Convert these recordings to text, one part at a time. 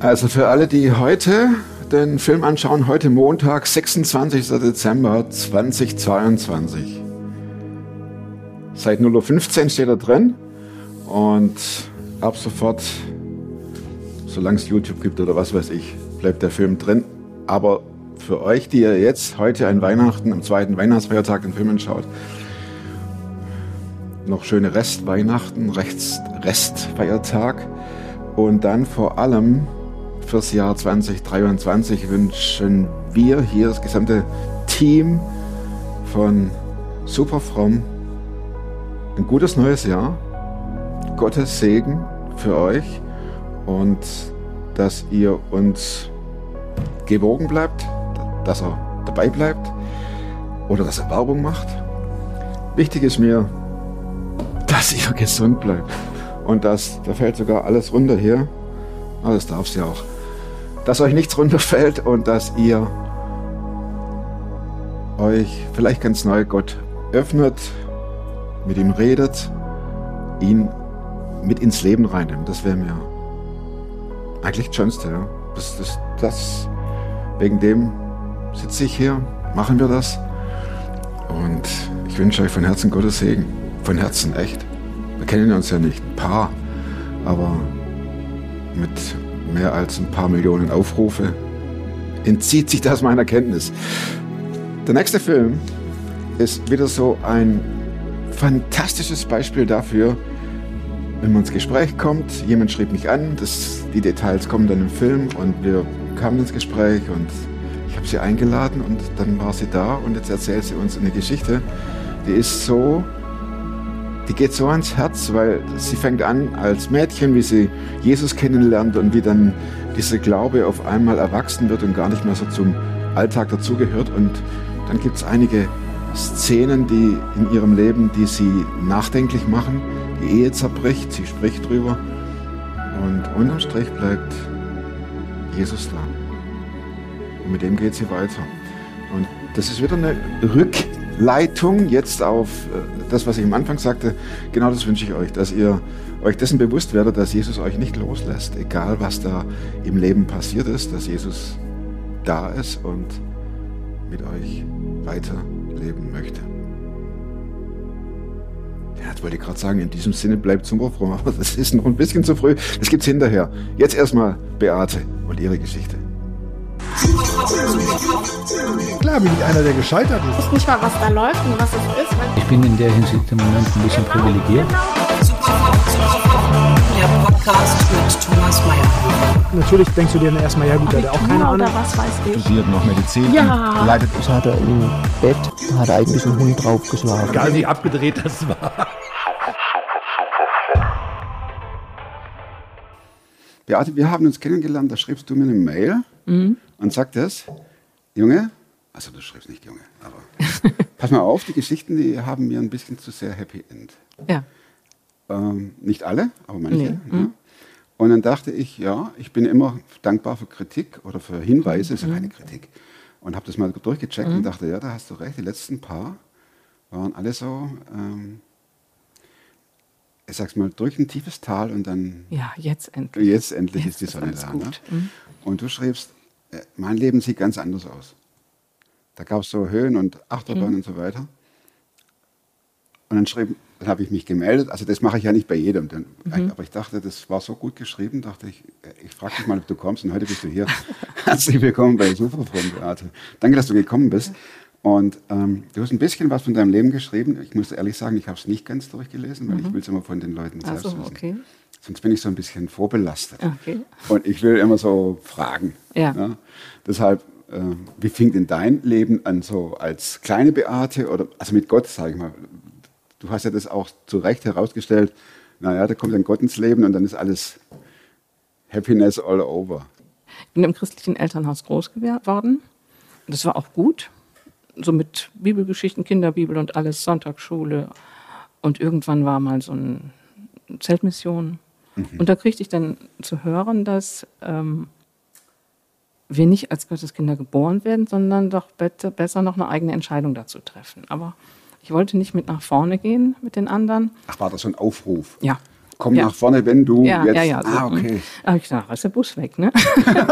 Also für alle, die heute den Film anschauen, heute Montag, 26. Dezember 2022. Seit 0.15 Uhr steht er drin und ab sofort, solange es YouTube gibt oder was weiß ich, bleibt der Film drin. Aber für euch, die ihr jetzt heute an Weihnachten, am zweiten Weihnachtsfeiertag den Film anschaut, noch schöne Restweihnachten, Rest, Restfeiertag und dann vor allem fürs Jahr 2023 wünschen wir hier, das gesamte Team von Superfrom, ein gutes neues Jahr, Gottes Segen für euch und dass ihr uns gewogen bleibt, dass er dabei bleibt oder dass er Werbung macht. Wichtig ist mir, dass ihr gesund bleibt und dass, da fällt sogar alles runter hier, aber das darf sie auch, dass euch nichts runterfällt und dass ihr euch vielleicht ganz neu Gott öffnet, mit ihm redet, ihn mit ins Leben reinnimmt. Das wäre mir eigentlich das Schönste. Ja. Das, das, das, wegen dem sitze ich hier, machen wir das. Und ich wünsche euch von Herzen Gottes Segen. Von Herzen, echt. Wir kennen uns ja nicht, ein paar, aber mit mehr als ein paar Millionen Aufrufe entzieht sich das meiner Kenntnis. Der nächste Film ist wieder so ein fantastisches Beispiel dafür, wenn man ins Gespräch kommt, jemand schrieb mich an, das, die Details kommen dann im Film und wir kamen ins Gespräch und ich habe sie eingeladen und dann war sie da und jetzt erzählt sie uns eine Geschichte, die ist so, die geht so ans Herz, weil sie fängt an als Mädchen, wie sie Jesus kennenlernt und wie dann dieser Glaube auf einmal erwachsen wird und gar nicht mehr so zum Alltag dazugehört und dann gibt es einige Szenen, die in ihrem Leben, die sie nachdenklich machen. Die Ehe zerbricht, sie spricht drüber. Und unterm Strich bleibt Jesus da. Und mit dem geht sie weiter. Und das ist wieder eine Rückleitung jetzt auf äh, das, was ich am Anfang sagte. Genau das wünsche ich euch, dass ihr euch dessen bewusst werdet, dass Jesus euch nicht loslässt, egal was da im Leben passiert ist, dass Jesus da ist und mit euch weiterleben möchte. Ja, jetzt wollte ich gerade sagen, in diesem Sinne bleibt zum froh, aber das ist noch ein bisschen zu früh. Das gibt's hinterher. Jetzt erstmal Beate und ihre Geschichte. Klar bin ich einer, der gescheitert ist. Ich weiß nicht mal, was da läuft und was es ist. Ich bin in der Hinsicht im Moment ein bisschen privilegiert. Der Podcast mit Thomas Mayer. Natürlich denkst du dir dann erstmal, ja gut, der hat auch keine Ahnung. was weiß ich. Studiert noch Medizin. Ja. Leidet Das hat er im Bett, hat er eigentlich einen Hund draufgeschlagen. Egal wie abgedreht das war. Beate, wir haben uns kennengelernt, da schriebst du mir eine Mail und sagtest, Junge, also du schreibst nicht Junge, aber pass mal auf, die Geschichten, die haben mir ein bisschen zu sehr Happy End. Ja. Ähm, nicht alle, aber manche. Nee, Ja. Und dann dachte ich, ja, ich bin immer dankbar für Kritik oder für Hinweise, ist ja keine Kritik. Und habe das mal durchgecheckt und dachte, ja, da hast du recht, die letzten paar waren alle so, ähm, ich sag's mal, durch ein tiefes Tal und dann Ja, jetzt endlich. Jetzt endlich Jetzt ist die Sonne da. Ne? Mhm. Und du schriebst, äh, mein Leben sieht ganz anders aus. Da gab es so Höhen und Achterbahnen Mhm. und so weiter. Und dann schrieb, dann habe ich mich gemeldet. Also das mache ich ja nicht bei jedem. Dann, Mhm. Aber ich dachte, das war so gut geschrieben, dachte ich, äh, ich frage dich mal, ob du kommst. Und heute bist du hier. Herzlich willkommen bei Superfrom Beate. Danke, dass du gekommen bist. Und ähm, du hast ein bisschen was von deinem Leben geschrieben. Ich muss ehrlich sagen, ich habe es nicht ganz durchgelesen, weil ich will es immer von den Leuten Ach selbst so, wissen. Mhm. okay. Sonst bin ich so ein bisschen vorbelastet. Okay. Und ich will immer so fragen. Ja. Deshalb, äh, wie fing denn dein Leben an, so als kleine Beate oder also mit Gott, sage ich mal? Du hast ja das auch zu Recht herausgestellt. Naja, da kommt dann Gott ins Leben und dann ist alles Happiness all over. Ich bin im christlichen Elternhaus groß geworden. Das war auch gut. So mit Bibelgeschichten, Kinderbibel und alles, Sonntagsschule. Und irgendwann war mal so eine Zeltmission. Und da kriegte ich dann zu hören, dass ähm, wir nicht als Gotteskinder geboren werden, sondern doch besser noch eine eigene Entscheidung dazu treffen. Aber ich wollte nicht mit nach vorne gehen mit den anderen. Ach, war das so ein Aufruf? Ja. Komm Ja. nach vorne, wenn du Ja, jetzt. ja, ja. so, ah, hm. okay. Da habe ich gedacht, ist der Bus weg, ne?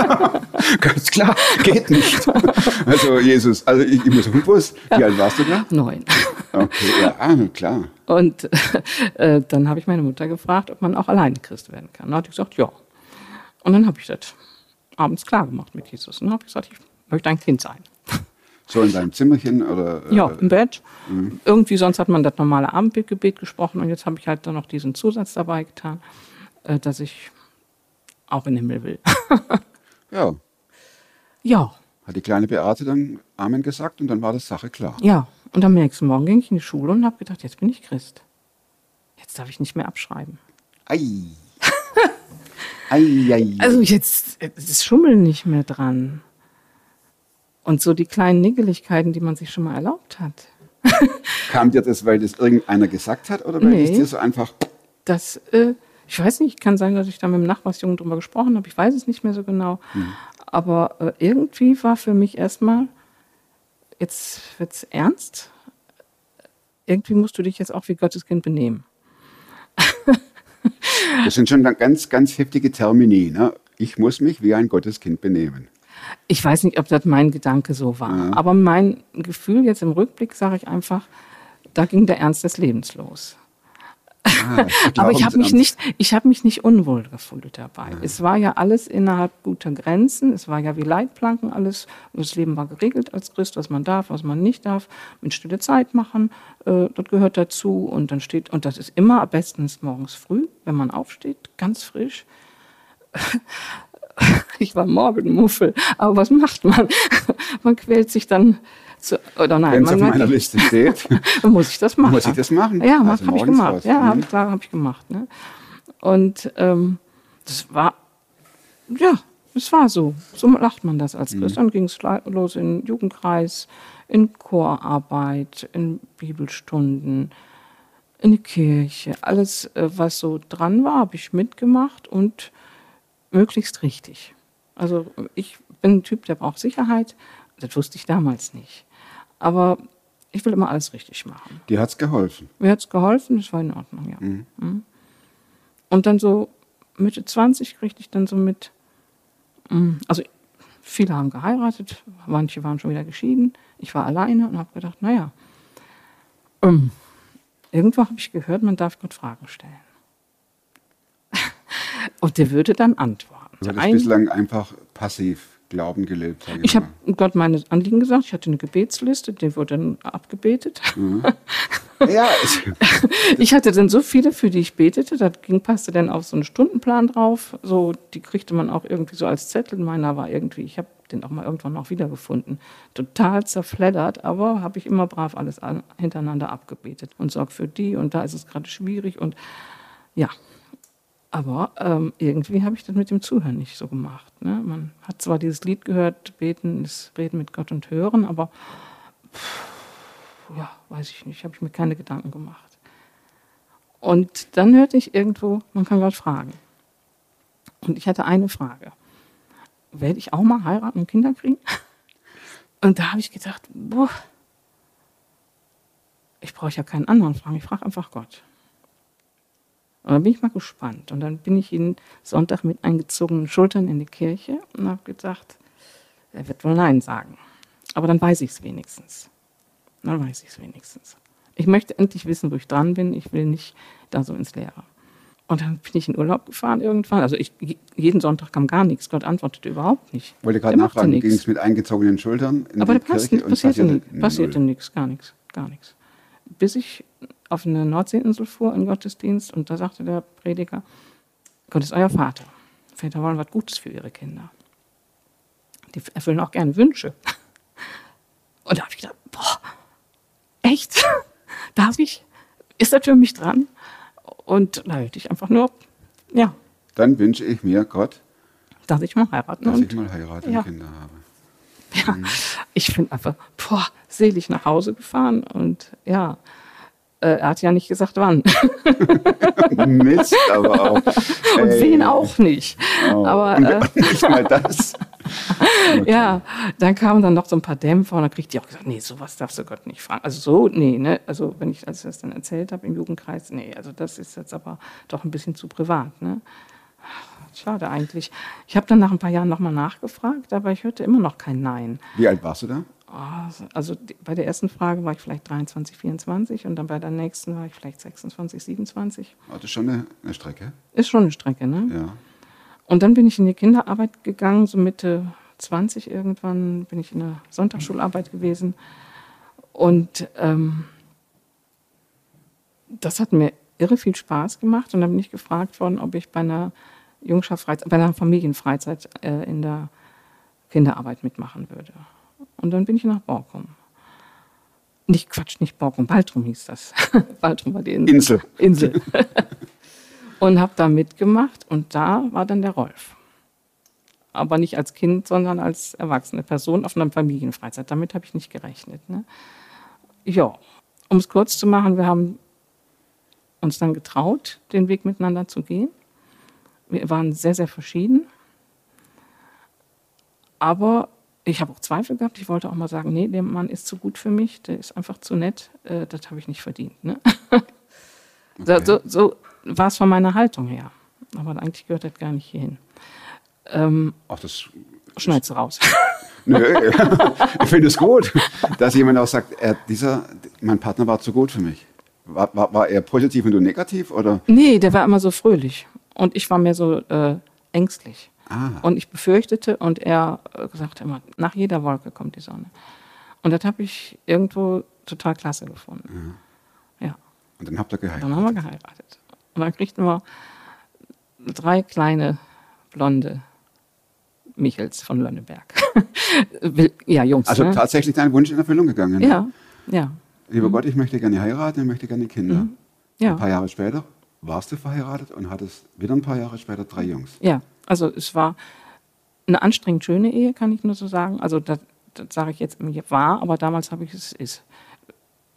Ganz klar, geht nicht. Also, Jesus, also ich, ich muss auf den Bus. Wie alt warst du da? Neun. Okay, ja, ah, klar. Und äh, dann habe ich meine Mutter gefragt, ob man auch alleine Christ werden kann. Dann hat die gesagt, ja. Und dann habe ich das abends klar gemacht mit Jesus. Und dann habe ich gesagt, ich möchte ein Kind sein. So in deinem Zimmerchen oder? äh, Ja, im Bett. Irgendwie sonst hat man das normale Abendgebet gesprochen und jetzt habe ich halt dann noch diesen Zusatz dabei getan, äh, dass ich auch in den Himmel will. Ja, ja, hat die kleine Beate dann Amen gesagt und dann war das Sache klar. ja. Und am nächsten Morgen ging ich in die Schule und habe gedacht, jetzt bin ich Christ. Jetzt darf ich nicht mehr abschreiben. Ei. ei, ei. Also jetzt ist Schummeln nicht mehr dran. Und so die kleinen Niggeligkeiten, die man sich schon mal erlaubt hat. Kam dir das, weil das irgendeiner gesagt hat oder weil Nee. es dir so einfach. Das, äh, ich weiß nicht, kann sein, dass ich da mit dem Nachbarsjungen drüber gesprochen habe. Ich weiß es nicht mehr so genau. Aber äh, irgendwie war für mich erstmal, jetzt wird's ernst. Irgendwie musst du dich jetzt auch wie Gottes Kind benehmen. Das sind schon ganz, ganz heftige Termini. Ne? Ich muss mich wie ein Gotteskind benehmen. Ich weiß nicht, ob das mein Gedanke so war. Aber mein Gefühl jetzt im Rückblick sage ich einfach, da ging der Ernst des Lebens los. Ah, Aber ich habe mich nicht, ich habe mich nicht unwohl gefühlt dabei. Es war ja alles innerhalb guter Grenzen. Es war ja wie Leitplanken alles. Das Leben war geregelt als Christ, was man darf, was man nicht darf. Mit stille Zeit machen, äh, das gehört dazu. Und dann steht, und das ist immer bestens morgens früh, wenn man aufsteht, ganz frisch. Ich war Morgenmuffel, aber was macht man? Man quält sich dann zu, oder nein, Wenn es man, auf meiner Liste steht. dann muss ich das machen. Muss ich das machen? Ja, Also habe ich gemacht. raus. Ja, Mhm. hab, klar, habe ich gemacht. Ne? Und ähm, das war, ja, es war so. So macht man das Mhm. als Christ. Dann ging es los in Jugendkreis, in Chorarbeit, in Bibelstunden, in die Kirche. Alles, äh, was so dran war, habe ich mitgemacht und möglichst richtig. Also ich bin ein Typ, der braucht Sicherheit. Das wusste ich damals nicht. Aber ich will immer alles richtig machen. Dir hat's geholfen. Mir hat es geholfen, das war in Ordnung, ja. Mhm. Und dann so Mitte 20 kriegte ich dann so mit, mm, also viele haben geheiratet, manche waren schon wieder geschieden. Ich war alleine und habe gedacht, naja, ähm, irgendwo habe ich gehört, man darf Gott Fragen stellen. Und der würde dann antworten. Du hattest Ein- bislang einfach passiv Glauben gelebt. sag ich habe. Gott meine Anliegen gesagt, ich hatte eine Gebetsliste, die wurde dann abgebetet. Ja, es, Ich hatte dann so viele, für die ich betete, da ging, passte dann auf so einen Stundenplan drauf. So, die kriegte man auch irgendwie so als Zettel. Meiner war irgendwie, ich habe den auch mal irgendwann noch wiedergefunden. Total zerfleddert, aber habe ich immer brav alles an, hintereinander abgebetet und sorg für die und da ist es gerade schwierig und ja. Aber ähm, irgendwie habe ich das mit dem Zuhören nicht so gemacht. Ne? Man hat zwar dieses Lied gehört, beten ist reden mit Gott und hören, aber ja, weiß ich nicht, habe ich mir keine Gedanken gemacht. Und dann hörte ich irgendwo, man kann Gott fragen. Und ich hatte eine Frage. Werde ich auch mal heiraten und Kinder kriegen? Und da habe ich gedacht, boah, ich brauche ja keinen anderen fragen, ich frage einfach Gott. Und dann bin ich mal gespannt. Und dann bin ich jeden Sonntag mit eingezogenen Schultern in die Kirche und habe gedacht, er wird wohl Nein sagen. Aber dann weiß ich es wenigstens. Dann weiß ich es wenigstens. Ich möchte endlich wissen, wo ich dran bin. Ich will nicht da so ins Leere. Und dann bin ich in Urlaub gefahren irgendwann. Also ich, jeden Sonntag kam gar nichts. Gott antwortete überhaupt nicht. wollte gerade nachfragen, nichts. ging es mit eingezogenen Schultern in Aber die da Kirche und passierte, nichts, null. passierte nichts, gar nichts, gar nichts. Bis ich auf eine Nordseeinsel fuhr in Gottesdienst und da sagte der Prediger, Gott ist euer Vater. Väter wollen was Gutes für ihre Kinder. Die erfüllen auch gerne Wünsche. Und da habe ich gedacht, boah, echt? Darf ich? Ist das für mich dran? Und da hörte ich einfach nur, ja, Dann wünsche ich mir Gott, dass ich mal heiraten dass und ich mal heirate ja. und Kinder habe. Ja, ich bin einfach boah, selig nach Hause gefahren und ja, er hat ja nicht gesagt, wann. Mist, aber auch. Und Ey. wen auch nicht. Oh. Aber äh, nicht mal das. Ja, dann kamen dann noch so ein paar Dämpfer und dann kriegt die auch gesagt, nee, sowas darfst du Gott nicht fragen. Also so, nee, ne? Also wenn ich als ich das dann erzählt habe im Jugendkreis, nee, also das ist jetzt aber doch ein bisschen zu privat, ne? Schade eigentlich. Ich habe dann nach ein paar Jahren nochmal nachgefragt, aber ich hörte immer noch kein Nein. Wie alt warst du da? Oh, Also die, bei der ersten Frage war ich vielleicht 23, 24 und dann bei der nächsten war ich vielleicht 26, 27. War das schon eine, eine Strecke? Ist schon eine Strecke, ne? Ja. Und dann bin ich in die Kinderarbeit gegangen, so Mitte 20 irgendwann bin ich in der Sonntagsschularbeit gewesen. Und ähm, das hat mir irre viel Spaß gemacht. Und dann bin ich gefragt worden, ob ich bei einer Jungschaftfreizeit, bei einer Familienfreizeit äh, in der Kinderarbeit mitmachen würde. Und dann bin ich nach Borkum. Nicht Quatsch, nicht Borkum, Baltrum hieß das. Baltrum war die Insel. Insel. Insel. und habe da mitgemacht und da war dann der Rolf. Aber nicht als Kind, sondern als erwachsene Person auf einer Familienfreizeit. Damit habe ich nicht gerechnet. Ne? Ja, um es kurz zu machen, wir haben uns dann getraut, den Weg miteinander zu gehen. Wir waren sehr, sehr verschieden. Aber ich habe auch Zweifel gehabt. Ich wollte auch mal sagen, nee, der Mann ist zu gut für mich, der ist einfach zu nett. Äh, das habe ich nicht verdient. Ne? So, so, so war es von meiner Haltung her. Aber eigentlich gehört das gar nicht hierhin. Ähm, Ach, das. schneid's raus. Nö, ich finde es gut, dass jemand auch sagt, er, dieser, mein Partner war zu gut für mich. War, war, war er positiv und du negativ? Oder? nee, der war immer so fröhlich. Und ich war mehr so äh, ängstlich. Ah. Und ich befürchtete und er äh, sagte immer, nach jeder Wolke kommt die Sonne. Und das habe ich irgendwo total klasse gefunden. Ja. Und dann habt ihr geheiratet. Dann haben wir geheiratet. Und dann kriegten wir drei kleine blonde Michels von Lönneberg. Ja, Jungs. Also ne? tatsächlich dein Wunsch in Erfüllung gegangen. ne? Ja, ja. Lieber Gott, ich möchte gerne heiraten, ich möchte gerne Kinder. Mhm. Ja. Ein paar Jahre später warst du verheiratet und hattest wieder ein paar Jahre später drei Jungs. Ja, also es war eine anstrengend schöne Ehe, kann ich nur so sagen. Also das, das sage ich jetzt war, aber damals habe ich es ist.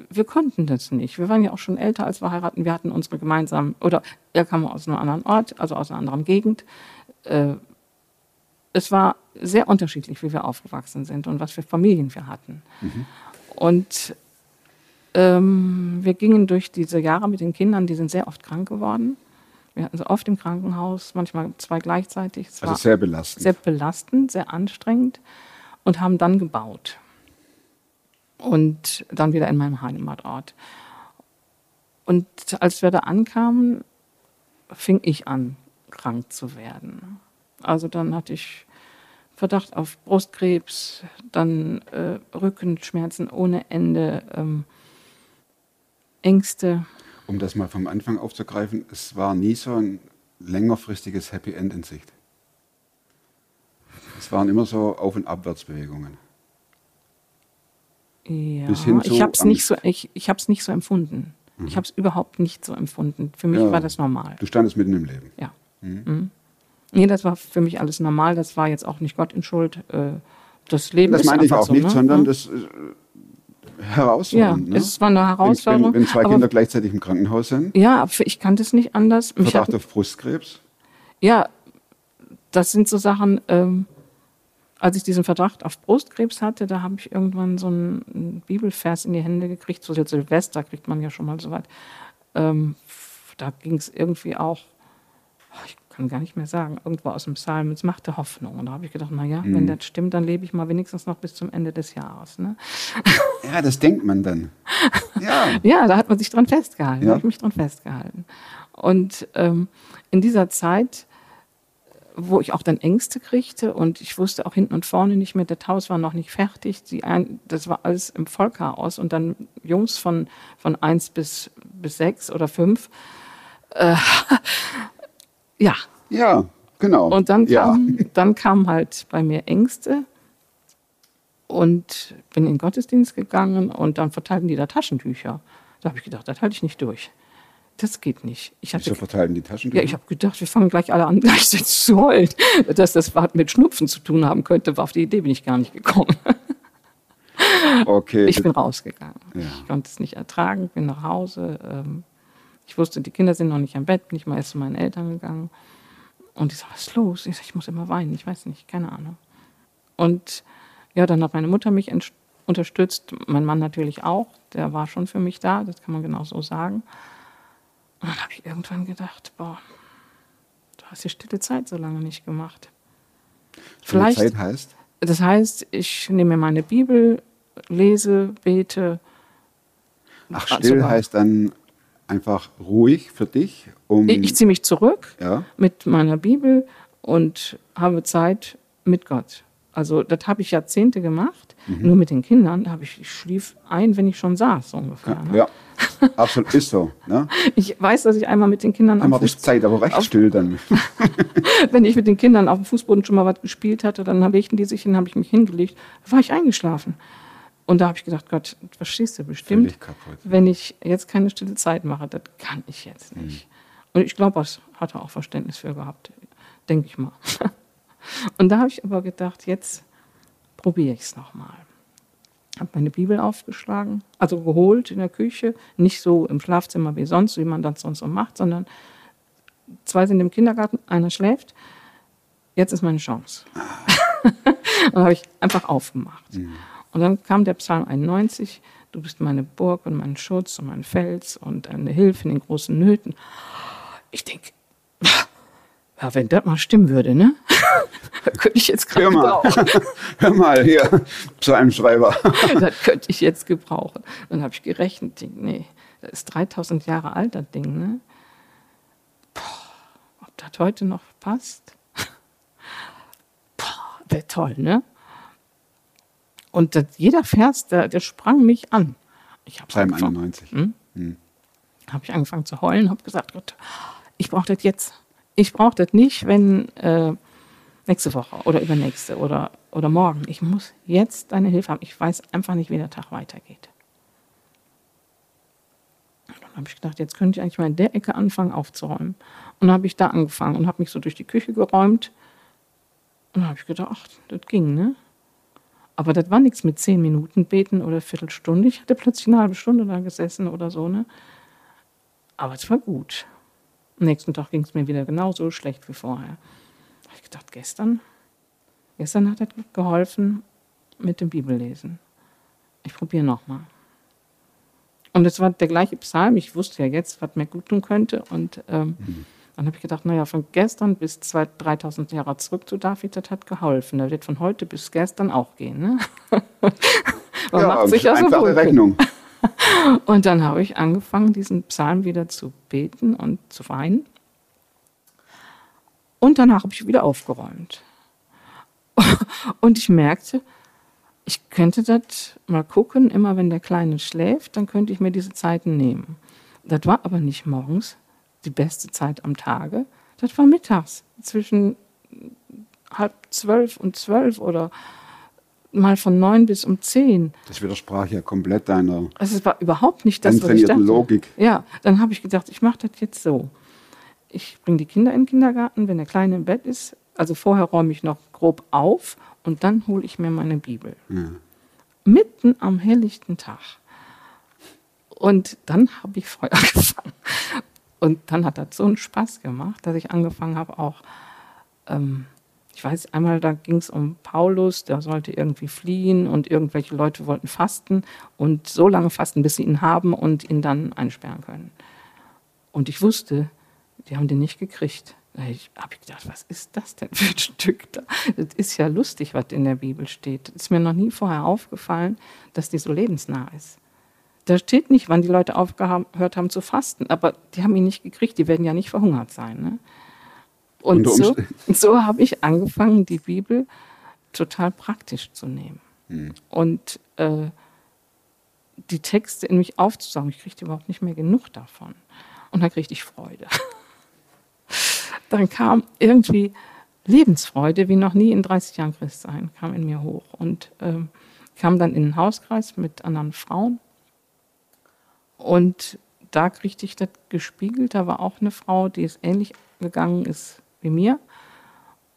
Wir konnten das nicht. Wir waren ja auch schon älter, als wir heiraten. Wir hatten unsere gemeinsamen, oder er kam aus einem anderen Ort, also aus einer anderen Gegend. Äh, es war sehr unterschiedlich, wie wir aufgewachsen sind und was für Familien wir hatten. Und ähm, wir gingen durch diese Jahre mit den Kindern, die sind sehr oft krank geworden. Wir hatten sie oft im Krankenhaus, manchmal zwei gleichzeitig. Es Also sehr belastend. sehr belastend, sehr anstrengend und haben dann gebaut. Und dann wieder in meinem Heimatort. Und als wir da ankamen, fing ich an, krank zu werden. Also dann hatte ich Verdacht auf Brustkrebs, dann äh, Rückenschmerzen ohne Ende, ähm, Ängste. Um das mal vom Anfang aufzugreifen, es war nie so ein längerfristiges Happy End in Sicht. Es waren immer so Auf- und Abwärtsbewegungen. Ja, ich habe es nicht so, ich, ich nicht so empfunden. Ich habe es überhaupt nicht so empfunden. Für mich Ja. war das normal. Du standest mitten im Leben. Ja. Mhm. Nee, das war für mich alles normal. Das war jetzt auch nicht Gott in Schuld. Äh, Das Leben Das ist meine ich auch so, nicht, ne? sondern Ja. das äh, Ja, herausfordernd. ne? es war eine Herausforderung. wenn, wenn zwei Kinder gleichzeitig im Krankenhaus sind, ja, ich kannte es nicht anders. Mich Verdacht hat, auf Brustkrebs, ja, das sind so Sachen, ähm, als ich diesen Verdacht auf Brustkrebs hatte, da habe ich irgendwann so einen, Bibelvers in die Hände gekriegt. So Silvester kriegt man ja schon mal so weit. Ähm, da ging es irgendwie auch, ich kann gar nicht mehr sagen, irgendwo aus dem Psalm, es machte Hoffnung. Und da habe ich gedacht, naja, wenn das stimmt, dann lebe ich mal wenigstens noch bis zum Ende des Jahres. Ne? ja, das denkt man dann. Ja, Ja, da hat man sich dran festgehalten, Ja. da habe ich mich dran festgehalten. Und ähm, in dieser Zeit, wo ich auch dann Ängste kriegte und ich wusste auch hinten und vorne nicht mehr, das Haus war noch nicht fertig, die ein, das war alles im Vollchaos und dann Jungs von, von eins bis, bis sechs oder fünf. Äh, ja, ja, genau. und dann ja. kam, dann kam halt bei mir Ängste und bin in den Gottesdienst gegangen und dann verteilten die da Taschentücher. Da habe ich gedacht, das halte ich nicht durch. Das geht nicht. Ich hatte, Wieso verteilen die Taschen? ja, ich habe gedacht, wir fangen gleich alle an, gleichzeitig zu heulen. Dass das was mit Schnupfen zu tun haben könnte, war auf die Idee bin ich gar nicht gekommen. okay. Ich bin rausgegangen. Ja. Ich konnte es nicht ertragen, bin nach Hause. Ähm, ich wusste, die Kinder sind noch nicht am Bett, bin ich mal erst zu meinen Eltern gegangen. Und die so, was ist los? Ich sag, ich muss immer weinen, ich weiß nicht, keine Ahnung. Und ja, dann hat meine Mutter mich unterstützt, mein Mann natürlich auch. Der war schon für mich da, das kann man genau so sagen. Und dann habe ich irgendwann gedacht, boah, du hast die stille Zeit so lange nicht gemacht. Stille Vielleicht, Zeit heißt, das heißt, ich nehme mir meine Bibel, lese, bete. ach, Also still war- heißt dann einfach ruhig für dich, um, Ich, ich ziehe mich zurück ja, mit meiner Bibel und habe Zeit mit Gott. Also das habe ich Jahrzehnte gemacht, Mhm. nur mit den Kindern. Habe ich, ich schlief ein, wenn ich schon saß, so ungefähr. Ne? ja, absolut ist so, ne? Ich weiß, dass ich einmal mit den Kindern Einmal die Fuß, Zeit aber recht still dann. wenn ich mit den Kindern auf dem Fußboden schon mal was gespielt hatte, dann legten die sich hin, habe ich mich hingelegt, war ich eingeschlafen. Und da habe ich gedacht, Gott, verstehst du bestimmt, wenn ich jetzt keine stille Zeit mache, das kann ich jetzt nicht. Und ich glaube, das hat er auch Verständnis für gehabt, denke ich mal. Und da habe ich aber gedacht, jetzt probiere ich es nochmal. Habe meine Bibel aufgeschlagen, also geholt in der Küche, nicht so im Schlafzimmer wie sonst, wie man das sonst so macht, sondern zwei sind im Kindergarten, einer schläft. Jetzt ist meine Chance. und dann habe ich einfach aufgemacht. Und dann kam der Psalm 91, du bist meine Burg und mein Schutz und mein Fels und eine Hilfe in den großen Nöten. Ich denke, ja, wenn das mal stimmen würde, ne? könnte ich jetzt Hör gerade mal. gebrauchen. Hör mal hier zu einem Schreiber. das könnte ich jetzt gebrauchen. Dann habe ich gerechnet, denk, nee, das ist 3000 Jahre alt, das Ding, ne? Boah, ob das heute noch passt? Boah, wäre toll, ne? Und das, jeder Vers, der, der sprang mich an. Ich habe Psalm angefangen, 91. habe ich angefangen zu heulen, habe gesagt, Gott, ich brauche das jetzt. Ich brauche das nicht, wenn äh, nächste Woche oder übernächste oder, oder morgen. Ich muss jetzt deine Hilfe haben. Ich weiß einfach nicht, wie der Tag weitergeht. Und dann habe ich gedacht, jetzt könnte ich eigentlich mal in der Ecke anfangen aufzuräumen. Und dann habe ich da angefangen und habe mich so durch die Küche geräumt. Und dann habe ich gedacht, ach, das ging, ne? Aber das war nichts mit zehn Minuten beten oder Viertelstunde. Ich hatte plötzlich eine halbe Stunde da gesessen oder so, ne? Aber es war gut. Am nächsten Tag ging es mir wieder genauso schlecht wie vorher. Da habe ich gedacht, gestern, gestern hat das geholfen mit dem Bibellesen. Ich probiere nochmal. Und es war der gleiche Psalm. Ich wusste ja jetzt, was mir gut tun könnte. Und ähm, dann habe ich gedacht, naja, von gestern bis 2000, 3000 Jahre zurück zu David, das hat geholfen. Da wird von heute bis gestern auch gehen. Ne? Man macht sich ja so einfache. Rechnung. Und dann habe ich angefangen, diesen Psalm wieder zu beten und zu weinen. Und danach habe ich wieder aufgeräumt. Und ich merkte, ich könnte das mal gucken, immer wenn der Kleine schläft, dann könnte ich mir diese Zeiten nehmen. Das war aber nicht morgens die beste Zeit am Tage. Das war mittags zwischen halb zwölf und zwölf oder mal von neun bis um zehn. Das widersprach ja komplett deiner Also es war überhaupt nicht das, was ich dachte. Logik. Ja, dann habe ich gedacht, ich mache das jetzt so. Ich bringe die Kinder in den Kindergarten, wenn der Kleine im Bett ist. Also vorher räume ich noch grob auf und dann hole ich mir meine Bibel. Mitten am helllichten Tag. Und dann habe ich Feuer gefangen. Und dann hat das so einen Spaß gemacht, dass ich angefangen habe, auch, ähm, ich weiß, einmal da ging es um Paulus, der sollte irgendwie fliehen und irgendwelche Leute wollten fasten und so lange fasten, bis sie ihn haben und ihn dann einsperren können. Und ich wusste, die haben den nicht gekriegt. Da habe ich gedacht, was ist das denn für ein Stück da? Das ist ja lustig, was in der Bibel steht. Das ist mir noch nie vorher aufgefallen, dass die so lebensnah ist. Da steht nicht, wann die Leute aufgehört haben zu fasten, aber die haben ihn nicht gekriegt, die werden ja nicht verhungert sein. Ne? Und so, so habe ich angefangen, die Bibel total praktisch zu nehmen. Und äh, die Texte in mich aufzusaugen. Ich kriegte überhaupt nicht mehr genug davon. Und da kriegte ich Freude. Dann kam irgendwie Lebensfreude, wie noch nie in 30 Jahren Christsein, kam in mir hoch. Und ähm, kam dann in den Hauskreis mit anderen Frauen. Und da kriegte ich das gespiegelt. Da war auch eine Frau, die es ähnlich gegangen ist wie mir.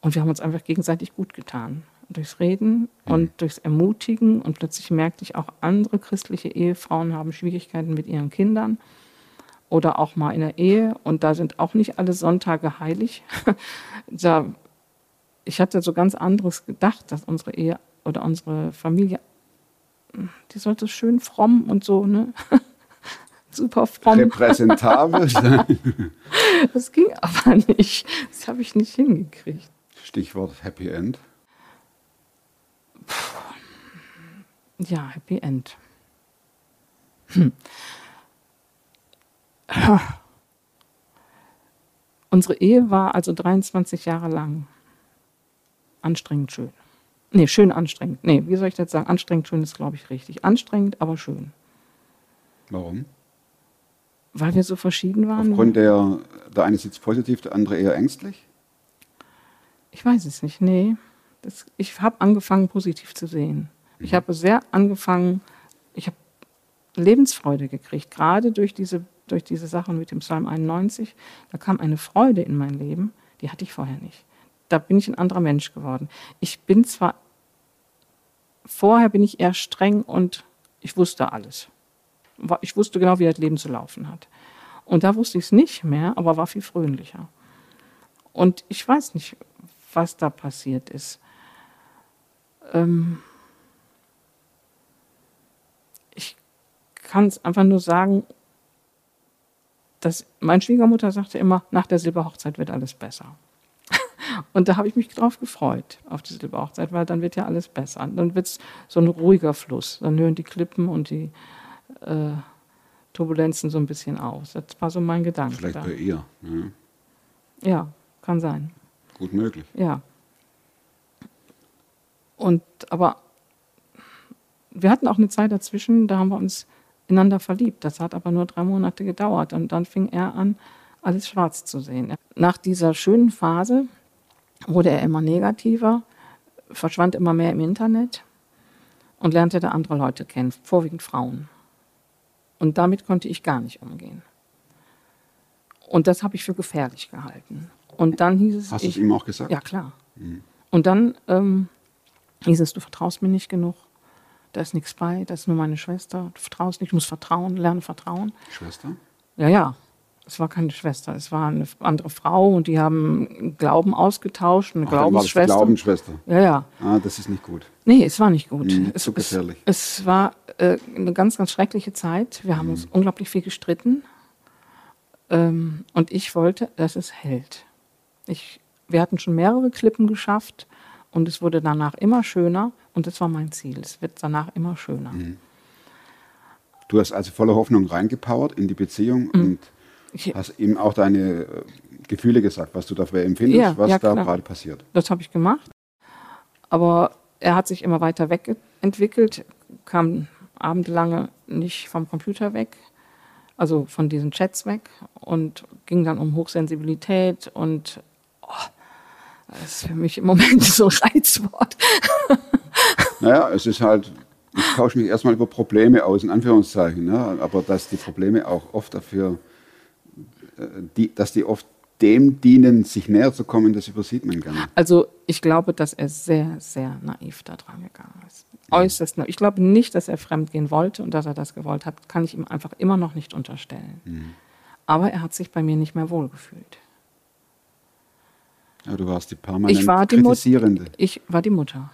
Und wir haben uns einfach gegenseitig gut getan. Durchs Reden und durchs Ermutigen. Und plötzlich merkte ich auch, andere christliche Ehefrauen haben Schwierigkeiten mit ihren Kindern oder auch mal in der Ehe. Und da sind auch nicht alle Sonntage heilig. da, ich hatte so ganz anderes gedacht, dass unsere Ehe oder unsere Familie, die sollte schön fromm und so, ne? Super fromm. Repräsentabel. Das ging aber nicht. Das habe ich nicht hingekriegt. Stichwort Happy End. Ja, Happy End. Hm. Unsere Ehe war also 23 Jahre lang anstrengend schön. Nee, schön anstrengend. Nee, wie soll ich das sagen? Anstrengend schön ist, glaube ich, richtig. Anstrengend, aber schön. Warum? Weil wir so verschieden waren. Aufgrund der, der eine sitzt positiv, der andere eher ängstlich? Ich weiß es nicht, nee. Das, ich habe angefangen, positiv zu sehen. Ich habe sehr angefangen, ich habe Lebensfreude gekriegt, gerade durch diese, durch diese Sachen mit dem Psalm 91. Da kam eine Freude in mein Leben, die hatte ich vorher nicht. Da bin ich ein anderer Mensch geworden. Ich bin zwar, vorher bin ich eher streng und ich wusste alles. Ich wusste genau, wie das Leben zu laufen hat. Und da wusste ich es nicht mehr, aber war viel fröhlicher. Und ich weiß nicht, was da passiert ist. Ähm ich kann es einfach nur sagen, dass meine Schwiegermutter sagte immer, nach der Silberhochzeit wird alles besser. Und da habe ich mich drauf gefreut, auf die Silberhochzeit, weil dann wird ja alles besser. Dann wird es so ein ruhiger Fluss. Dann hören die Klippen und die äh, Turbulenzen so ein bisschen aus. Das war so mein Gedanke. Vielleicht da. bei ihr. Ja. Ja, kann sein. Gut möglich. Ja. Und aber wir hatten auch eine Zeit dazwischen, da haben wir uns ineinander verliebt. Das hat aber nur drei Monate gedauert und dann fing er an, alles schwarz zu sehen. Nach dieser schönen Phase wurde er immer negativer, verschwand immer mehr im Internet und lernte da andere Leute kennen, vorwiegend Frauen. Und damit konnte ich gar nicht umgehen. Und das habe ich für gefährlich gehalten. Und dann hieß es. Hast du ich, es ihm auch gesagt? Ja, klar. Und dann ähm, hieß es, du vertraust mir nicht genug. Da ist nichts bei, das ist nur meine Schwester. Du vertraust nicht, du musst vertrauen, lerne vertrauen. Schwester? Ja, ja. Es war keine Schwester, es war eine andere Frau und die haben Glauben ausgetauscht, eine Ach, Glaubensschwester. Glaubensschwester. Ja, ja. Ah, das ist nicht gut. Nee, es war nicht gut. Mhm, es, zu gefährlich. Es, es war äh, eine ganz, ganz schreckliche Zeit. Wir haben Mhm. uns unglaublich viel gestritten. Ähm, und ich wollte, dass es hält. Ich, wir hatten schon mehrere Klippen geschafft und es wurde danach immer schöner. Und das war mein Ziel. Es wird danach immer schöner. Mhm. Du hast also voller Hoffnung reingepowert in die Beziehung Mhm. und Ich, hast ihm auch deine äh, Gefühle gesagt, was du dafür empfindest, Ja, was ja, da gerade passiert. Das habe ich gemacht. Aber er hat sich immer weiter wegentwickelt, kam abendlange nicht vom Computer weg, also von diesen Chats weg und ging dann um Hochsensibilität und oh, das ist für mich im Moment so ein Reizwort. Naja, es ist halt, ich tausche mich erstmal über Probleme aus, in Anführungszeichen, ne? aber dass die Probleme auch oft dafür, die, dass die oft dem dienen, sich näher zu kommen, das übersieht man gerne. Also ich glaube, dass er sehr, sehr naiv da dran gegangen ist. Äußerst naiv. Ich glaube nicht, dass er fremdgehen wollte und dass er das gewollt hat, kann ich ihm einfach immer noch nicht unterstellen. Aber er hat sich bei mir nicht mehr wohlgefühlt. Ja, du warst die permanent Ich war die, Mut kritisierende. ich war die Mutter.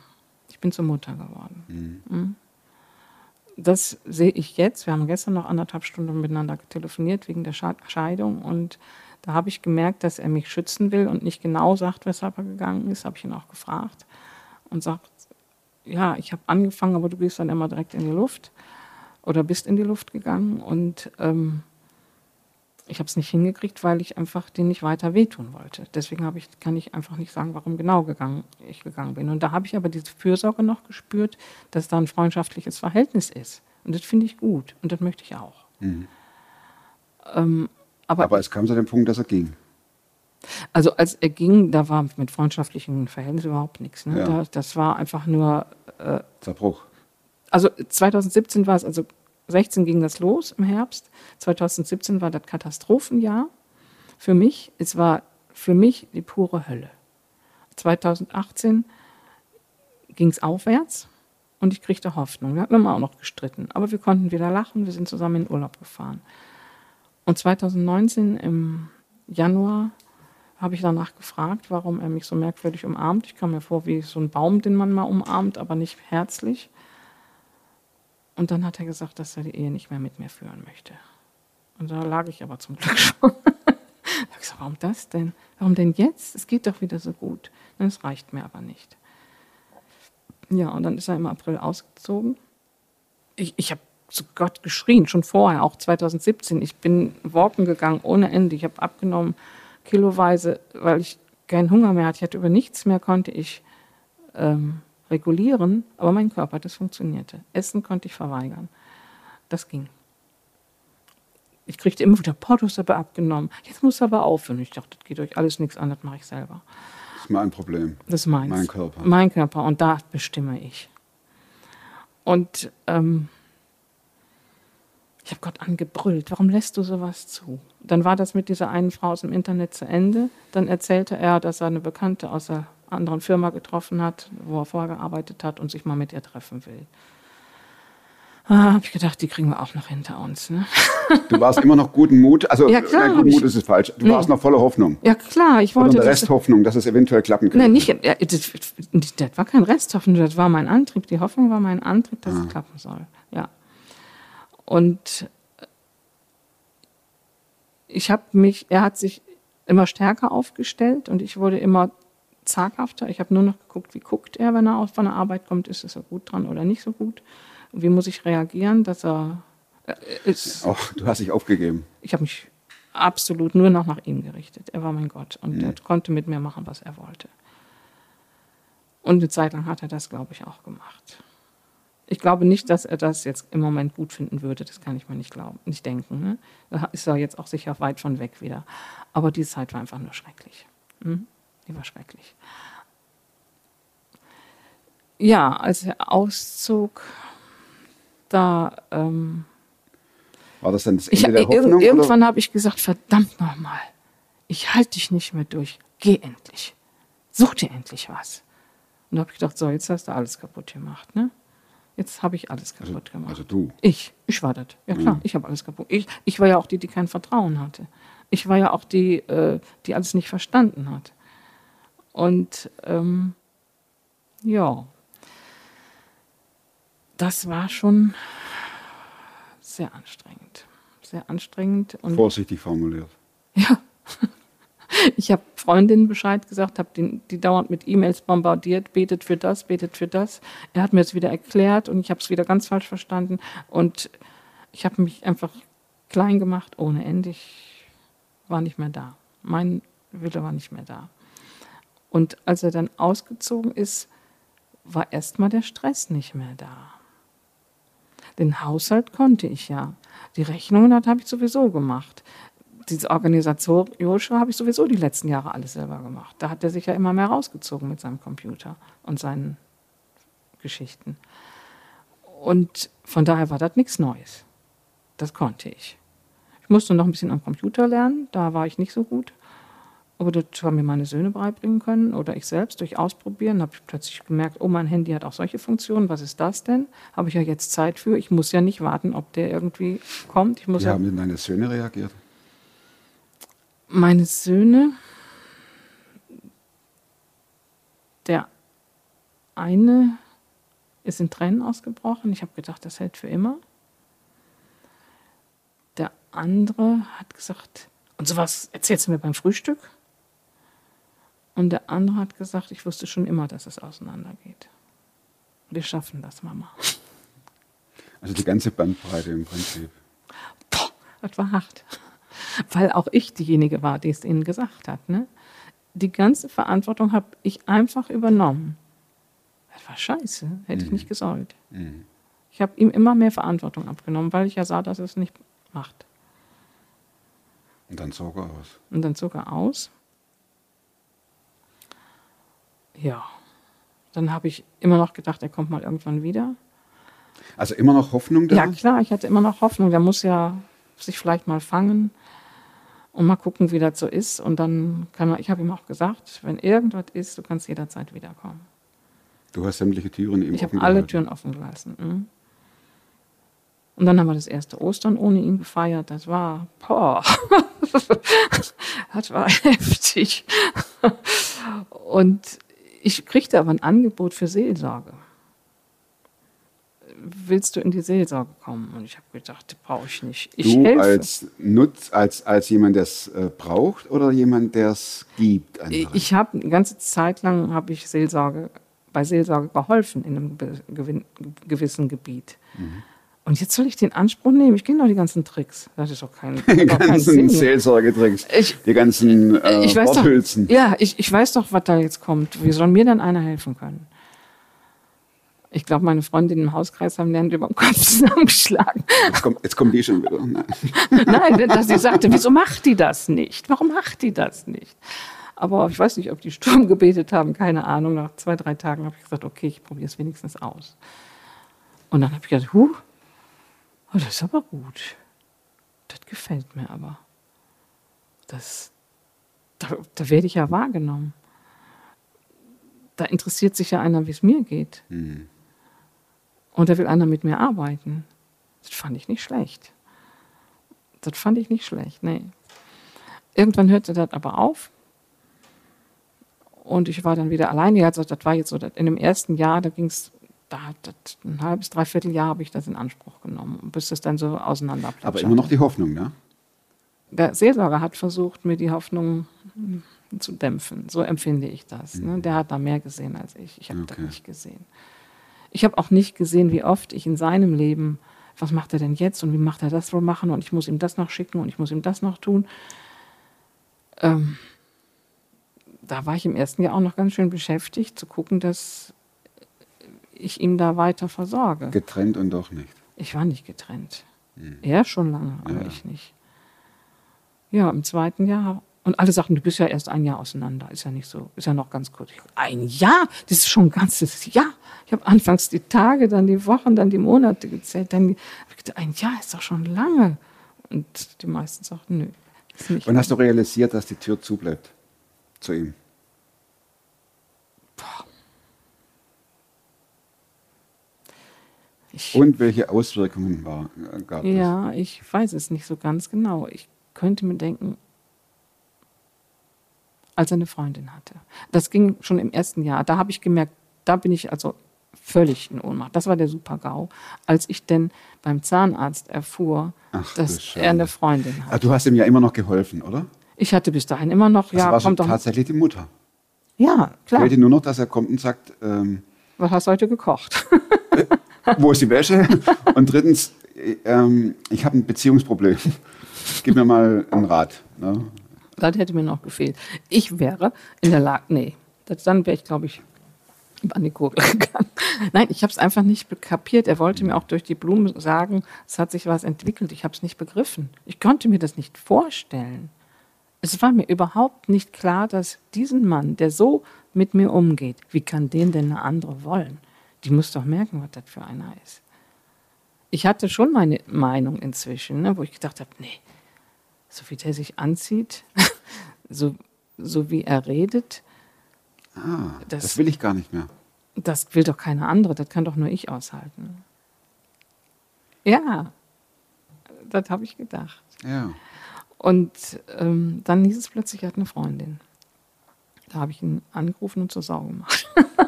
Ich bin zur Mutter geworden. Mhm. Das sehe ich jetzt. Wir haben gestern noch anderthalb Stunden miteinander telefoniert wegen der Sche- Scheidung und da habe ich gemerkt, dass er mich schützen will und nicht genau sagt, weshalb er gegangen ist. Habe ich ihn auch gefragt und sagt, ja, ich habe angefangen, aber du gehst dann immer direkt in die Luft oder bist in die Luft gegangen und ähm, ich habe es nicht hingekriegt, weil ich einfach den nicht weiter wehtun wollte. Deswegen habe ich, kann ich einfach nicht sagen, warum genau gegangen, ich gegangen bin. Und da habe ich aber diese Fürsorge noch gespürt, dass da ein freundschaftliches Verhältnis ist. Und das finde ich gut und das möchte ich auch. Ähm, aber, Aber es kam zu dem Punkt, dass er ging. also als er ging, da war mit freundschaftlichen Verhältnissen überhaupt nichts. Ne? Ja. Da, das war einfach nur Zerbruch. also 2017 war es, also 16 ging das los im Herbst. 2017 war das Katastrophenjahr für mich. Es war für mich die pure Hölle. 2018 ging es aufwärts und ich kriegte Hoffnung. Wir hatten immer auch noch gestritten, aber wir konnten wieder lachen. Wir sind zusammen in Urlaub gefahren. Und 2019 im Januar habe ich danach gefragt, warum er mich so merkwürdig umarmt. Ich kam mir vor wie so ein Baum, den man mal umarmt, aber nicht herzlich. Und dann hat er gesagt, dass er die Ehe nicht mehr mit mir führen möchte. Und da lag ich aber zum Glück schon. da ich gesagt, warum das denn? Warum denn jetzt? Es geht doch wieder so gut. Es reicht mir aber nicht. Ja, und dann ist er im April ausgezogen. Ich, ich habe zu Gott geschrien, schon vorher, auch 2017. Ich bin walken gegangen ohne Ende. Ich habe abgenommen, kiloweise, weil ich keinen Hunger mehr hatte. Ich hatte über nichts mehr, konnte ich ähm, regulieren, aber mein Körper, das funktionierte. Essen konnte ich verweigern. Das ging. Ich kriegte immer wieder, aber abgenommen. Jetzt muss aber aufhören. Ich dachte, das geht euch alles nichts an, das mache ich selber. Das ist mein Problem. Das ist meins. Mein Körper. Mein Körper. Und da bestimme ich. Und ähm, ich habe Gott angebrüllt, warum lässt du sowas zu? Dann war das mit dieser einen Frau aus dem Internet zu Ende. Dann erzählte er, dass er eine Bekannte aus einer anderen Firma getroffen hat, wo er vorher gearbeitet hat und sich mal mit ihr treffen will. Ah, habe ich gedacht, die kriegen wir auch noch hinter uns. Ne? Du warst immer noch guten Mut. Also, Ja, klar, nein, guten Mut ist es falsch. Du Nee. warst noch voller Hoffnung. Ja klar, ich Oder wollte eine das. Resthoffnung, dass es eventuell klappen könnte. Nein, nicht, ja, das, das war kein Resthoffnung, das war mein Antrieb. Die Hoffnung war mein Antrieb, dass es klappen soll. Ja. Und ich habe mich, er hat sich immer stärker aufgestellt und ich wurde immer zaghafter. Ich habe nur noch geguckt, wie guckt er, wenn er von der Arbeit kommt, ist er gut dran oder nicht so gut. Wie muss ich reagieren, dass er äh, ist, Auch, du hast dich aufgegeben. ich habe mich absolut nur noch nach ihm gerichtet. Er war mein Gott und er konnte mit mir machen, was er wollte. Und eine Zeit lang hat er das, glaube ich, auch gemacht. Ich glaube nicht, dass er das jetzt im Moment gut finden würde. Das kann ich mir nicht glauben, nicht denken. Ne? Da ist er jetzt auch sicher weit von weg wieder. Aber die Zeit war einfach nur schrecklich. Hm? Die war schrecklich. Ja, als er auszog, da ähm, War das dann das ich, Ende der irg- Hoffnung? irgendwann habe ich gesagt, verdammt nochmal, ich halte dich nicht mehr durch. Geh endlich. Such dir endlich was. Und da habe ich gedacht, so, jetzt hast du alles kaputt gemacht. Ne? Jetzt habe ich alles kaputt oder? gemacht. Also du. Ich, ich war das. Ja klar, ich habe alles kaputt. Ich, ich war ja auch die, die kein Vertrauen hatte. Ich war ja auch die, äh, die alles nicht verstanden hat. Und ähm, ja, das war schon sehr anstrengend. Sehr anstrengend. Und Vorsichtig formuliert. ja. Ich habe Freundinnen Bescheid gesagt, habe die, die dauernd mit E-Mails bombardiert, betet für das, betet für das. Er hat mir es wieder erklärt und ich habe es wieder ganz falsch verstanden. Und ich habe mich einfach klein gemacht ohne Ende. Ich war nicht mehr da. Mein Wille war nicht mehr da. Und als er dann ausgezogen ist, war erstmal der Stress nicht mehr da. Den Haushalt konnte ich ja. Die Rechnungen, habe ich sowieso gemacht. Diese Organisatorische habe ich sowieso die letzten Jahre alles selber gemacht. Da hat er sich ja immer mehr rausgezogen mit seinem Computer und seinen Geschichten. Und von daher war das nichts Neues. Das konnte ich. Ich musste noch ein bisschen am Computer lernen, da war ich nicht so gut. Aber das haben mir meine Söhne beibringen können oder ich selbst durch Ausprobieren. Habe ich plötzlich gemerkt, oh, mein Handy hat auch solche Funktionen. Was ist das denn? Habe ich ja jetzt Zeit für. Ich muss ja nicht warten, ob der irgendwie kommt. Ich muss Wie ja haben denn deine Söhne reagiert? meine Söhne, der eine ist in Tränen ausgebrochen. Ich habe gedacht, das hält für immer. Der andere hat gesagt, und sowas erzählst du mir beim Frühstück? Und der andere hat gesagt, ich wusste schon immer, dass es auseinandergeht. Wir schaffen das, Mama. Also die ganze Bandbreite im Prinzip. Boah, das war hart. Weil auch ich diejenige war, die es ihnen gesagt hat. Ne? Die ganze Verantwortung habe ich einfach übernommen. Das war scheiße, hätte ich nicht gesollt. Ich habe ihm immer mehr Verantwortung abgenommen, weil ich ja sah, dass er es nicht macht. Und dann zog er aus. Und dann zog er aus. Ja. Dann habe ich immer noch gedacht, er kommt mal irgendwann wieder. Also immer noch Hoffnung da? Ja, klar, ich hatte immer noch Hoffnung. Der muss ja sich vielleicht mal fangen und mal gucken, wie das so ist. Und dann kann er, ich habe ihm auch gesagt, wenn irgendwas ist, du kannst jederzeit wiederkommen. Du hast sämtliche Türen ihm Ich habe alle gehalten. Türen offen gelassen. mhm. Und dann haben wir das erste Ostern ohne ihn gefeiert. Das war, boah, das war heftig. Und ich kriegte aber ein Angebot für Seelsorge. Willst du in die Seelsorge kommen? Und ich habe gedacht, brauche ich nicht. Ich du helfe. als Nutz, als, als jemand, der es äh, braucht oder jemand, der es gibt? anderen? Ich habe eine ganze Zeit lang habe ich Seelsorge, bei Seelsorge geholfen in einem gewissen Gebiet. Mhm. Und jetzt soll ich den Anspruch nehmen. Ich kenne doch die ganzen Tricks. Das ist doch kein, die ganzen. Seelsorgetricks, die ganzen äh, ich weiß doch, Worthülsen. ja, ich, ich weiß doch, was da jetzt kommt. Wie soll mir denn einer helfen können? Ich glaube, meine Freundin im Hauskreis haben lernt über den Kopf zusammengeschlagen. Jetzt, kommt, jetzt kommt die schon wieder. Nein. Nein, dass sie sagte, wieso macht die das nicht? Warum macht die das nicht? Aber ich weiß nicht, ob die Sturm gebetet haben, keine Ahnung. Nach zwei, drei Tagen habe ich gesagt, okay, ich probiere es wenigstens aus. Und dann habe ich gedacht, huh, oh, das ist aber gut. Das gefällt mir aber. Das, da, da werde ich ja wahrgenommen. Da interessiert sich ja einer, wie es mir geht. Und da will einer mit mir arbeiten. Das fand ich nicht schlecht. Das fand ich nicht schlecht, nee. Irgendwann hörte das aber auf. Und ich war dann wieder alleine. Also das war jetzt so, in dem ersten Jahr, da ging es, da hat das ein halbes, dreiviertel Jahr habe ich das in Anspruch genommen, bis es dann so auseinander Aber immer noch die Hoffnung, ne? der Seelsorger hat versucht, mir die Hoffnung hm, zu dämpfen. So empfinde ich das. Ne? Der hat da mehr gesehen als ich. Ich habe das Okay. nicht gesehen. Ich habe auch nicht gesehen, wie oft ich in seinem Leben, was macht er denn jetzt und wie macht er das wohl machen und ich muss ihm das noch schicken und ich muss ihm das noch tun. Ähm, da war ich im ersten Jahr auch noch ganz schön beschäftigt, zu gucken, dass ich ihm da weiter versorge. Getrennt und doch nicht. Ich war nicht getrennt. Er schon lange, aber Ja. ich nicht. Ja, im zweiten Jahr. Und alle sagten, du bist ja erst ein Jahr auseinander. Ist ja nicht so, ist ja noch ganz kurz. Ein Jahr? Das ist schon ein ganzes Jahr. Ich habe anfangs die Tage, dann die Wochen, dann die Monate gezählt. Dann gedacht, ein Jahr ist doch schon lange. Und die meisten sagten, nö. Ist nicht Wann hast du realisiert, dass die Tür zubleibt zu ihm? Ich, Und welche Auswirkungen war, äh, gab es? Ja, ich weiß es nicht so ganz genau. Ich könnte mir denken, als er eine Freundin hatte. Das ging schon im ersten Jahr. Da habe ich gemerkt, da bin ich also völlig in Ohnmacht. Das war der Super-GAU, als ich denn beim Zahnarzt erfuhr, Ach, dass er eine Freundin Ah, hat. du hast ihm ja immer noch geholfen, oder? Ich hatte bis dahin immer noch, Das ja, war schon kommt doch. tatsächlich die Mutter. Ja, klar. Fehlte nur noch, dass er kommt und sagt, ähm, Was hast du heute gekocht? wo ist die Wäsche? Und drittens, äh, ähm, ich habe ein Beziehungsproblem. Gib mir mal einen Rat. Ne? Das hätte mir noch gefehlt. Ich wäre in der Lage, nee, das, dann wäre ich, glaube ich, an die Gurgel gegangen. Nein, ich habe es einfach nicht kapiert. Er wollte mir auch durch die Blume sagen, es hat sich was entwickelt. Ich habe es nicht begriffen. Ich konnte mir das nicht vorstellen. Es war mir überhaupt nicht klar, dass diesen Mann, der so mit mir umgeht, wie kann den denn eine andere wollen? Die muss doch merken, was das für einer ist. Ich hatte schon meine Meinung inzwischen, ne, wo ich gedacht habe, nee, so wie der sich anzieht, so, so wie er redet, Ah, das, Das- will ich gar nicht mehr. das will doch keine andere, das kann doch nur ich aushalten. Ja, das habe ich gedacht. Ja. Und ähm, dann hieß es plötzlich, er hat eine Freundin. Da habe ich ihn angerufen und zur Sau gemacht.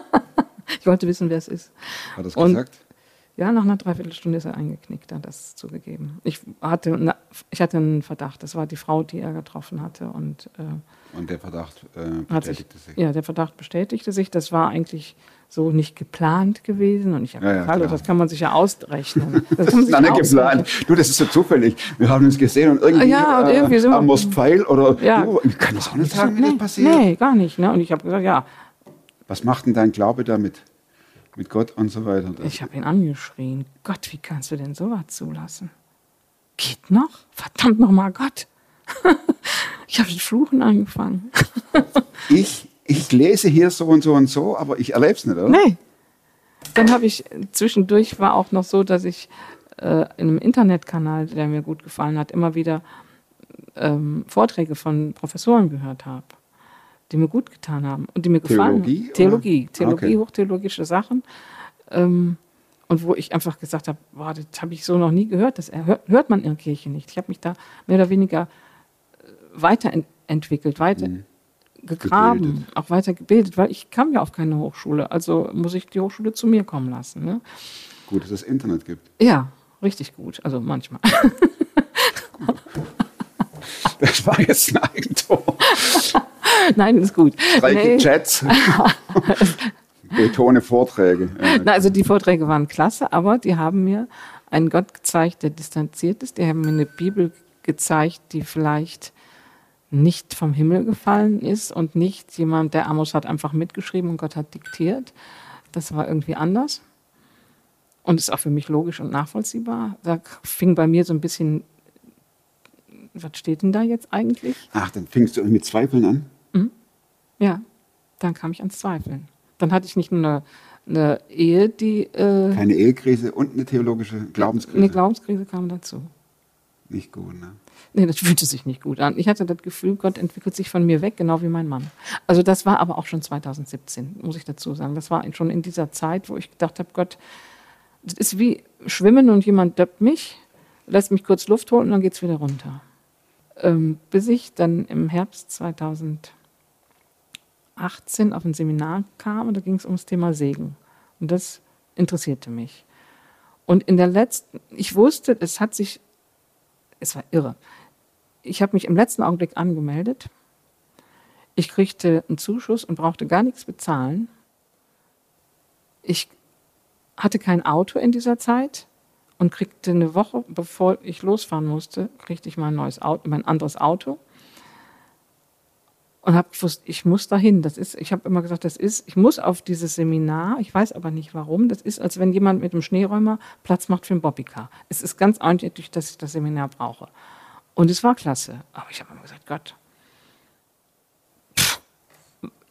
ich wollte wissen, wer es ist. Hat er es Und- gesagt? Ja, nach einer Dreiviertelstunde ist er eingeknickt, hat das zugegeben. Ich hatte, na, ich hatte einen Verdacht, das war die Frau, die er getroffen hatte. Und äh, Und der Verdacht äh, hat sich, bestätigte sich. ja, der Verdacht bestätigte sich. Das war eigentlich so nicht geplant gewesen. Und ich habe Ja, ja, gesagt, das kann man sich ja ausrechnen. Das, kann man sich nicht geplant. Du, das ist so zufällig. Wir haben uns gesehen und irgendwie, Ja, und irgendwie sind wir- am Mostpfeil oder Ja. du, ich kann das auch nicht sagen, wie das Nee, passiert. nee, gar nicht. Ne? Und ich habe gesagt, ja, Was macht denn dein Glaube damit? Mit Gott und so weiter. Das- ich habe ihn angeschrien. Gott, wie kannst du denn sowas zulassen? Geht noch? Verdammt nochmal, Gott. ich habe mit Fluchen angefangen. ich, ich lese hier so und so und so, aber ich erlebe es nicht, oder? Nee. Dann habe ich zwischendurch war auch noch so, dass ich äh, in einem Internetkanal, der mir gut gefallen hat, immer wieder ähm, Vorträge von Professoren gehört habe, die mir gut getan haben und die mir gefallen Theologie, haben. oder? Theologie, Theologie, Okay. hochtheologische Sachen. Ähm, und wo ich einfach gesagt habe, boah, das habe ich so noch nie gehört. Das hört, hört man in der Kirche nicht. Ich habe mich da mehr oder weniger äh, weiterentwickelt, weiter Mhm. gegraben, Gebildet. auch weitergebildet, weil ich kam ja auf keine Hochschule. Also muss ich die Hochschule zu mir kommen lassen. Ne? Gut, dass es Internet gibt. Ja, richtig gut. Also manchmal. Das war jetzt ein Eigentor. Nein, ist gut. Drei Nee. Chats. Betone Vorträge. Na, also die Vorträge waren klasse, aber die haben mir einen Gott gezeigt, der distanziert ist. Die haben mir eine Bibel gezeigt, die vielleicht nicht vom Himmel gefallen ist und nicht jemand, der Amos hat einfach mitgeschrieben und Gott hat diktiert. Das war irgendwie anders. Und ist auch für mich logisch und nachvollziehbar. Da fing bei mir so ein bisschen, was steht denn da jetzt eigentlich? Ach, dann fingst du mit Zweifeln an? Ja, dann kam ich ans Zweifeln. Dann hatte ich nicht nur eine, eine Ehe, die äh, Keine Ehekrise und eine theologische Glaubenskrise. Eine Glaubenskrise kam dazu. Nicht gut, ne? Nee, das fühlte sich nicht gut an. Ich hatte das Gefühl, Gott entwickelt sich von mir weg, genau wie mein Mann. Also das war aber auch schon 2017, muss ich dazu sagen. Das war schon in dieser Zeit, wo ich gedacht habe, Gott, das ist wie Schwimmen und jemand döppt mich, lässt mich kurz Luft holen und dann geht's wieder runter. Ähm, bis ich dann im Herbst 2018 auf ein Seminar kam und da ging es ums Thema Segen. Und das interessierte mich. Und in der letzten, ich wusste, es hat sich es war irre. Ich habe mich im letzten Augenblick angemeldet. Ich kriegte einen Zuschuss und brauchte gar nichts bezahlen. Ich hatte kein Auto in dieser Zeit und kriegte eine Woche, bevor ich losfahren musste, kriegte ich mein neues Auto, mein anderes Auto und habe gewusst, ich muss dahin. Das ist, ich habe immer gesagt, das ist, ich muss auf dieses Seminar. Ich weiß aber nicht warum. Das ist, als wenn jemand mit einem Schneeräumer Platz macht für ein Bobbycar. Es ist ganz eindeutig, dass ich das Seminar brauche. Und es war klasse. Aber ich habe immer gesagt, Gott,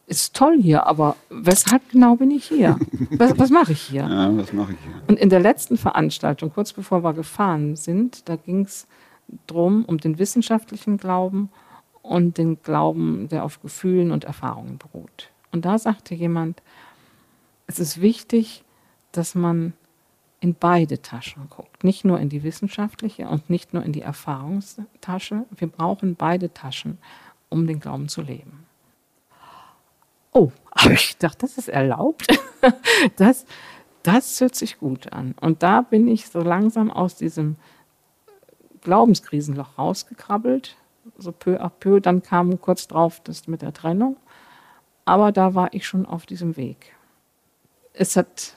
ist toll hier, aber weshalb genau bin ich hier? Was, was mache ich hier? Ja, was mache ich hier? Und in der letzten Veranstaltung, kurz bevor wir gefahren sind, da ging es drum um den wissenschaftlichen Glauben und den Glauben, der auf Gefühlen und Erfahrungen beruht. Und da sagte jemand, es ist wichtig, dass man in beide Taschen guckt. Nicht nur in die wissenschaftliche und nicht nur in die Erfahrungstasche. Wir brauchen beide Taschen, um den Glauben zu leben. Oh, aber ich dachte, das ist erlaubt. Das, das hört sich gut an. Und da bin ich so langsam aus diesem Glaubenskrisenloch rausgekrabbelt, so peu à peu. Dann kam kurz drauf das mit der Trennung. Aber da war ich schon auf diesem Weg. Es hat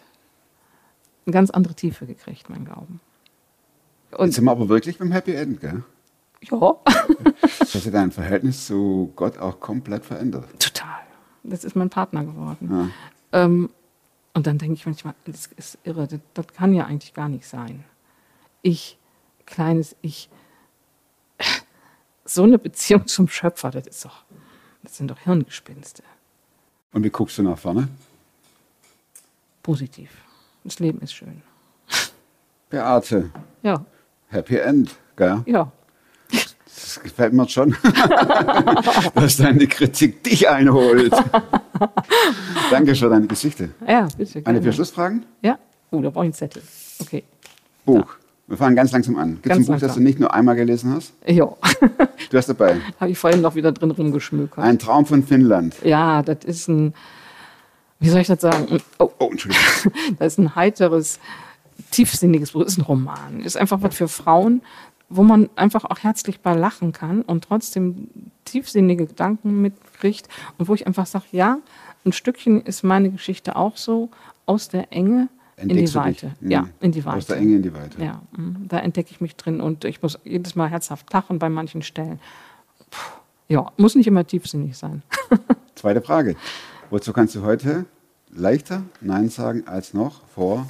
eine ganz andere Tiefe gekriegt, mein Glauben. Jetzt sind wir aber wirklich beim Happy End, gell? Ja, Das hat ja dein Verhältnis zu Gott auch komplett verändert. total. Das ist mein Partner geworden. Ähm, und dann denke ich manchmal, das ist irre, das, das kann ja eigentlich gar nicht sein. Ich, kleines Ich, so eine Beziehung zum Schöpfer, das ist doch, das sind doch Hirngespinste. Und wie guckst du nach vorne? Positiv. Das Leben ist schön. Beate, Ja, Happy End, gell? ja. Das gefällt mir schon, dass deine Kritik dich einholt. Danke für deine Geschichte. Ja, bitte. Eine gerne. für Schlussfragen? Ja? Oh, da brauche ich einen Zettel. Okay. Buch. Wir fangen ganz langsam an. Gibt es ein Buch, das langsam. du nicht nur einmal gelesen hast? Ja. Du hast dabei. Habe ich vorhin noch wieder drin rumgeschmökert. Ein Traum von Finnland. Ja, das ist ein, wie soll ich das sagen? Oh, Oh, Entschuldigung. das ist ein heiteres, tiefsinniges Buch. Das ist ein Roman. Ist einfach was für Frauen, wo man einfach auch herzlich bei lachen kann und trotzdem tiefsinnige Gedanken mitkriegt und wo ich einfach sage, ja, ein Stückchen ist meine Geschichte auch so aus der Enge in Entdeckst die? Weite. Mhm. Ja, in die Weite. Aus der Enge in die Weite. Ja, da entdecke ich mich drin und ich muss jedes Mal herzhaft lachen bei manchen Stellen. Puh, ja, muss nicht immer tiefsinnig sein. Zweite Frage. Wozu kannst du heute leichter Nein sagen als noch vor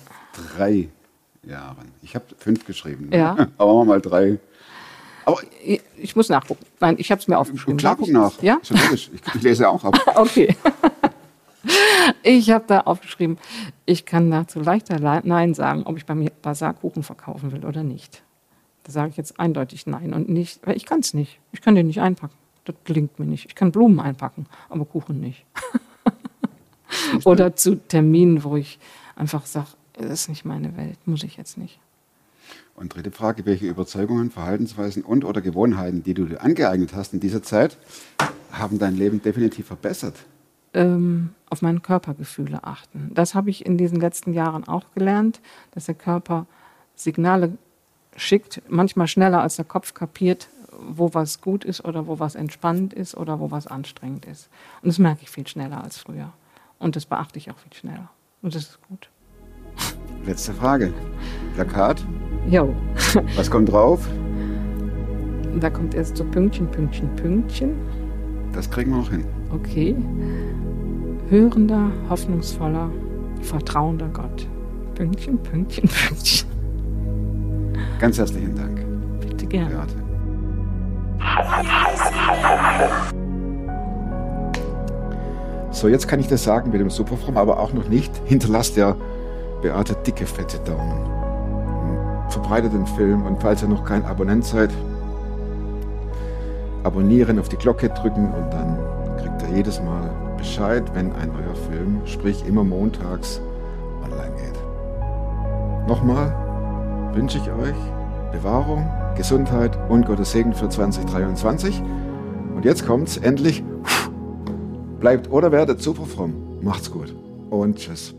drei Jahren? Ich habe fünf geschrieben. ne? Ja. Aber machen wir mal drei. Aber Ich, muss nachgucken. Nein, ich habe es mir aufgeschrieben. klar, guck nach. Ja? Ist ja logisch. Ich, ich lese auch ab. Okay. Ich habe da aufgeschrieben, ich kann dazu leichter Le- Nein sagen, ob ich bei mir Basar Kuchen verkaufen will oder nicht. Da sage ich jetzt eindeutig Nein und nicht, weil ich kann es nicht. Ich kann den nicht einpacken. Das gelingt mir nicht. Ich kann Blumen einpacken, aber Kuchen nicht. oder zu Terminen, wo ich einfach sage, das ist nicht meine Welt, muss ich jetzt nicht. Und dritte Frage, welche Überzeugungen, Verhaltensweisen und oder Gewohnheiten, die du dir angeeignet hast in dieser Zeit, haben dein Leben definitiv verbessert? Ähm, auf meine Körpergefühle achten. Das habe ich in diesen letzten Jahren auch gelernt, dass der Körper Signale schickt, manchmal schneller als der Kopf kapiert, wo was gut ist oder wo was entspannt ist oder wo was anstrengend ist. Und das merke ich viel schneller als früher. Und das beachte ich auch viel schneller. Und das ist gut. Letzte Frage. Plakat. Jo. Was kommt drauf? Da kommt erst so Pünktchen, Pünktchen, Pünktchen. Das kriegen wir auch hin. Okay. Hörender, hoffnungsvoller, vertrauender Gott. Pünktchen, Pünktchen, Pünktchen. Ganz herzlichen Dank. Bitte gerne. Beate. So, jetzt kann ich das sagen mit dem Superfrom, aber auch noch nicht. Hinterlasst der Beate dicke, fette Daumen. Verbreitet den Film und falls ihr noch kein Abonnent seid, abonnieren, auf die Glocke drücken und dann kriegt ihr jedes Mal Bescheid, wenn ein neuer Film, sprich immer montags, online geht. Nochmal wünsche ich euch Bewahrung, Gesundheit und Gottes Segen für 2023. Und jetzt kommt's endlich. Bleibt oder werdet super fromm. Macht's gut und tschüss.